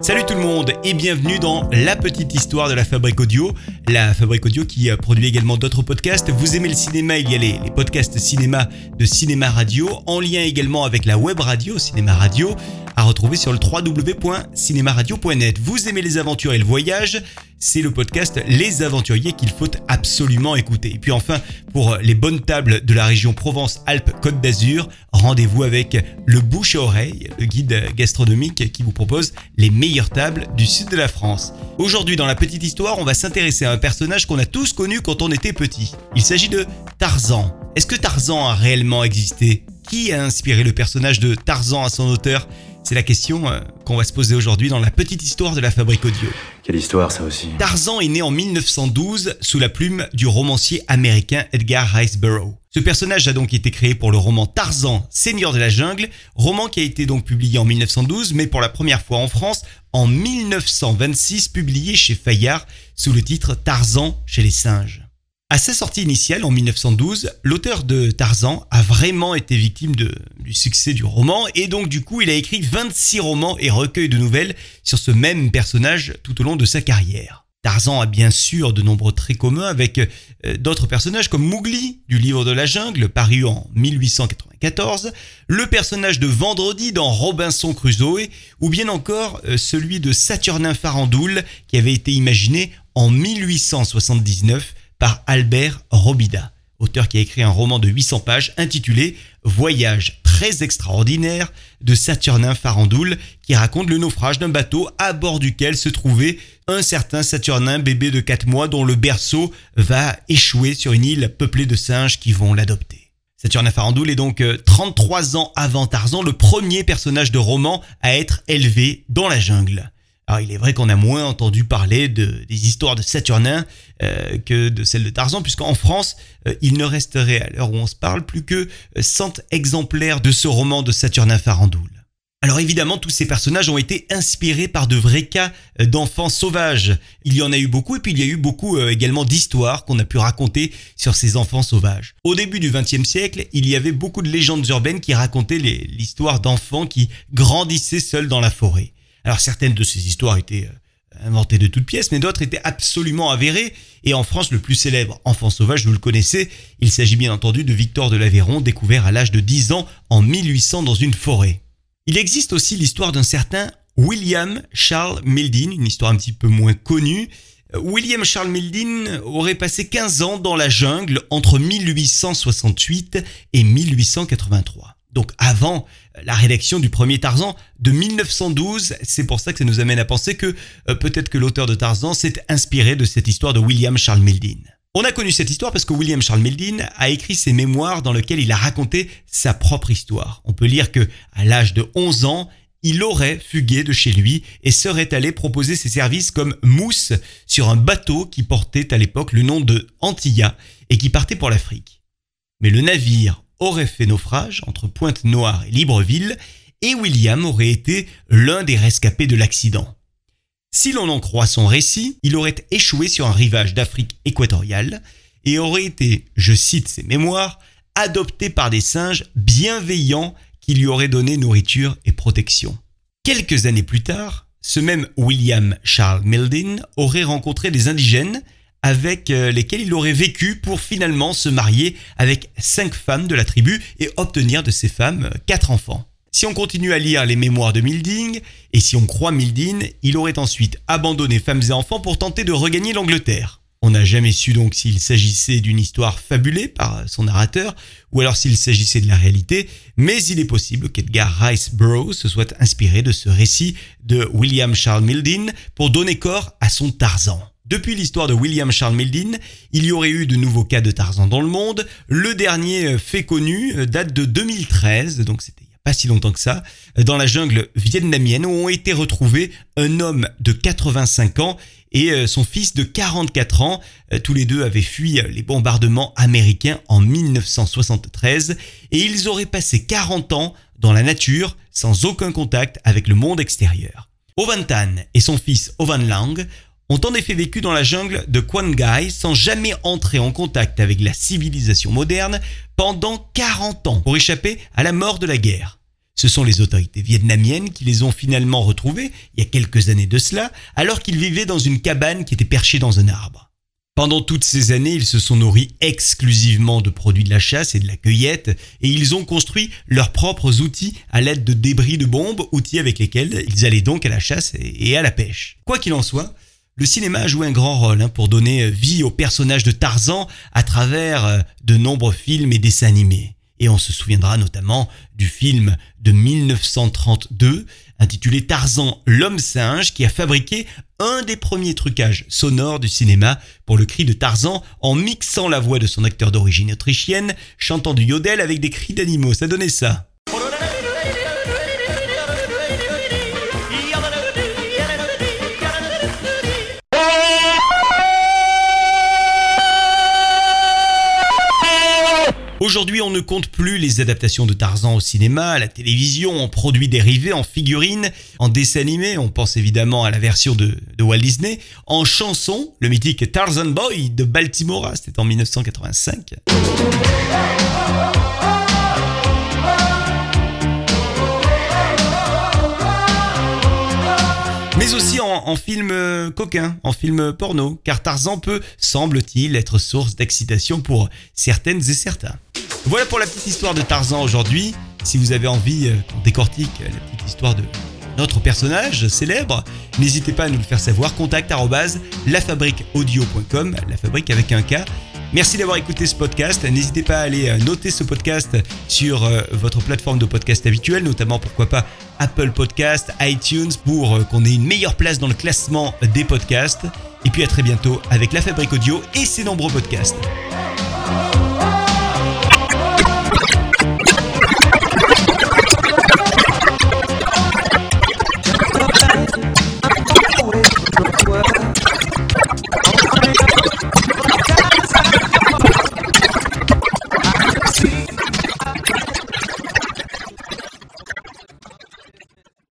Salut tout le monde et bienvenue dans La Petite Histoire de la Fabrique Audio. La Fabrique Audio qui euh, produit également d'autres podcasts. Vous aimez le cinéma, il y a les, podcasts cinéma de Cinéma Radio, en lien également avec la web radio Cinéma Radio, à retrouver sur le www.cinémaradio.net. Vous aimez les aventures et le voyage c'est le podcast Les Aventuriers qu'il faut absolument écouter. Et puis enfin, pour les bonnes tables de la région Provence-Alpes-Côte d'Azur, rendez-vous avec le Bouche à Oreille, le guide gastronomique qui vous propose les meilleures tables du sud de la France. Aujourd'hui, dans la petite histoire, on va s'intéresser à un personnage qu'on a tous connu quand on était petit. Il s'agit de Tarzan. Est-ce que Tarzan a réellement existé? Qui a inspiré le personnage de Tarzan à son auteur? C'est la question euh, qu'on va se poser aujourd'hui dans la petite histoire de la fabrique audio. Quelle histoire ça aussi Tarzan est né en 1912 sous la plume du romancier américain Edgar Rice Burroughs. Ce personnage a donc été créé pour le roman Tarzan, Seigneur de la jungle, roman qui a été donc publié en 1912 mais pour la première fois en France en 1926 publié chez Fayard sous le titre Tarzan chez les singes. À sa sortie initiale en 1912, l'auteur de Tarzan a vraiment été victime du succès du roman et donc du coup il a écrit 26 romans et recueils de nouvelles sur ce même personnage tout au long de sa carrière. Tarzan a bien sûr de nombreux traits communs avec euh, d'autres personnages comme Mowgli du livre de la jungle paru en 1894, le personnage de Vendredi dans Robinson Crusoe ou bien encore euh, celui de Saturnin Farandoul qui avait été imaginé en 1879 par Albert Robida, auteur qui a écrit un roman de 800 pages intitulé Voyage très extraordinaire de Saturnin Farandoul qui raconte le naufrage d'un bateau à bord duquel se trouvait un certain Saturnin bébé de 4 mois dont le berceau va échouer sur une île peuplée de singes qui vont l'adopter. Saturnin Farandoul est donc 33 euh, ans avant Tarzan le premier personnage de roman à être élevé dans la jungle. Alors il est vrai qu'on a moins entendu parler de, des histoires de Saturnin euh, que de celles de Tarzan, puisqu'en France, euh, il ne resterait à l'heure où on se parle plus que 100 exemplaires de ce roman de Saturnin Farandoul. Alors évidemment, tous ces personnages ont été inspirés par de vrais cas euh, d'enfants sauvages. Il y en a eu beaucoup et puis il y a eu beaucoup également d'histoires qu'on a pu raconter sur ces enfants sauvages. Au début du XXe siècle, il y avait beaucoup de légendes urbaines qui racontaient l'histoire d'enfants qui grandissaient seuls dans la forêt. Alors certaines de ces histoires étaient euh, inventées de toutes pièces, mais d'autres étaient absolument avérées. Et en France, le plus célèbre enfant sauvage, vous le connaissez, il s'agit bien entendu de Victor de l'Aveyron, découvert à l'âge de 10 ans en 1800 dans une forêt. Il existe aussi l'histoire d'un certain William Charles Mildin, une histoire un petit peu moins connue. Euh, William Charles Mildin aurait passé 15 ans dans la jungle entre 1868 et 1883 donc avant la rédaction du premier Tarzan de 1912. C'est pour ça que ça nous amène à penser que euh, peut-être que l'auteur de Tarzan s'est inspiré de cette histoire de William Charles Mildin. On a connu cette histoire parce que William Charles Mildin a écrit ses mémoires dans lesquels il a raconté sa propre histoire. On peut lire que à l'âge de 11 ans, il aurait fugué de chez lui et serait allé proposer ses services comme mousse sur un bateau qui portait à l'époque le nom de Antilla et qui partait pour l'Afrique. Mais le navire aurait fait naufrage entre Pointe-Noire et Libreville, et William aurait été l'un des rescapés de l'accident. Si l'on en croit son récit, il aurait échoué sur un rivage d'Afrique équatoriale et aurait été, je cite ses mémoires, adopté par des singes bienveillants qui lui auraient donné nourriture et protection. Quelques années plus tard, ce même William Charles Mildin aurait rencontré des indigènes avec euh, lesquels il aurait vécu pour finalement se marier avec cinq femmes de la tribu et obtenir de ces femmes euh, quatre enfants. Si on continue à lire les mémoires de Milding, et si on croit Mildin, il aurait ensuite abandonné femmes et enfants pour tenter de regagner l'Angleterre. On n'a jamais su donc s'il s'agissait d'une histoire fabulée par son narrateur, ou alors s'il s'agissait de la réalité, mais il est possible qu'Edgar Rice Burroughs se soit inspiré de ce récit de William Charles Mildin pour donner corps à son Tarzan. Depuis l'histoire de William Charles Mildin, il y aurait eu de nouveaux cas de Tarzan dans le monde. Le dernier euh, fait connu euh, date de 2013, donc c'était il n'y a pas si longtemps que ça, euh, dans la jungle vietnamienne où ont été retrouvés un homme de 85 ans et son fils de 44 ans. Tous les deux avaient fui les bombardements américains en 1973 et ils auraient passé 40 ans dans la nature sans aucun contact avec le monde extérieur. Ovan Tan et son fils Ovan Lang ont en effet vécu dans la jungle de Kwangai sans jamais entrer en contact avec la civilisation moderne pendant 40 ans pour échapper à la mort de la guerre. Ce sont les autorités vietnamiennes qui les ont finalement retrouvés, il y a quelques années de cela, alors qu'ils vivaient dans une cabane qui était perchée dans un arbre. Pendant toutes ces années, ils se sont nourris exclusivement de produits de la chasse et de la cueillette, et ils ont construit leurs propres outils à l'aide de débris de bombes, outils avec lesquels ils allaient donc à la chasse et à la pêche. Quoi qu'il en soit, le cinéma a joué un grand rôle hein, pour donner vie au personnage de Tarzan à travers euh, de nombreux films et dessins animés. Et on se souviendra notamment du film de 1932 intitulé Tarzan l'homme singe qui a fabriqué un des premiers trucages sonores du cinéma pour le cri de Tarzan en mixant la voix de son acteur d'origine autrichienne chantant du yodel avec des cris d'animaux. Ça donnait ça. Aujourd'hui, on ne compte plus les adaptations de Tarzan au cinéma, à la télévision, en produits dérivés, en figurines, en dessins animés, on pense évidemment à la version de, Walt Disney, en chanson, le mythique Tarzan Boy de Baltimore, c'était en 1985. mais aussi en, film euh, coquin, en film porno, car Tarzan peut, semble-t-il, être source d'excitation pour certaines et certains. Voilà pour la petite histoire de Tarzan aujourd'hui. Si vous avez envie euh, qu'on décortique la petite histoire de notre personnage célèbre, n'hésitez pas à nous le faire savoir. Contact lafabriqueaudio.com, la fabrique avec un K. Merci d'avoir écouté ce podcast. N'hésitez pas à aller euh, noter ce podcast sur euh, votre plateforme de podcast habituelle, notamment pourquoi pas Apple Podcast, iTunes, pour qu'on ait une meilleure place dans le classement des podcasts. Et puis à très bientôt avec La Fabrique Audio et ses nombreux podcasts.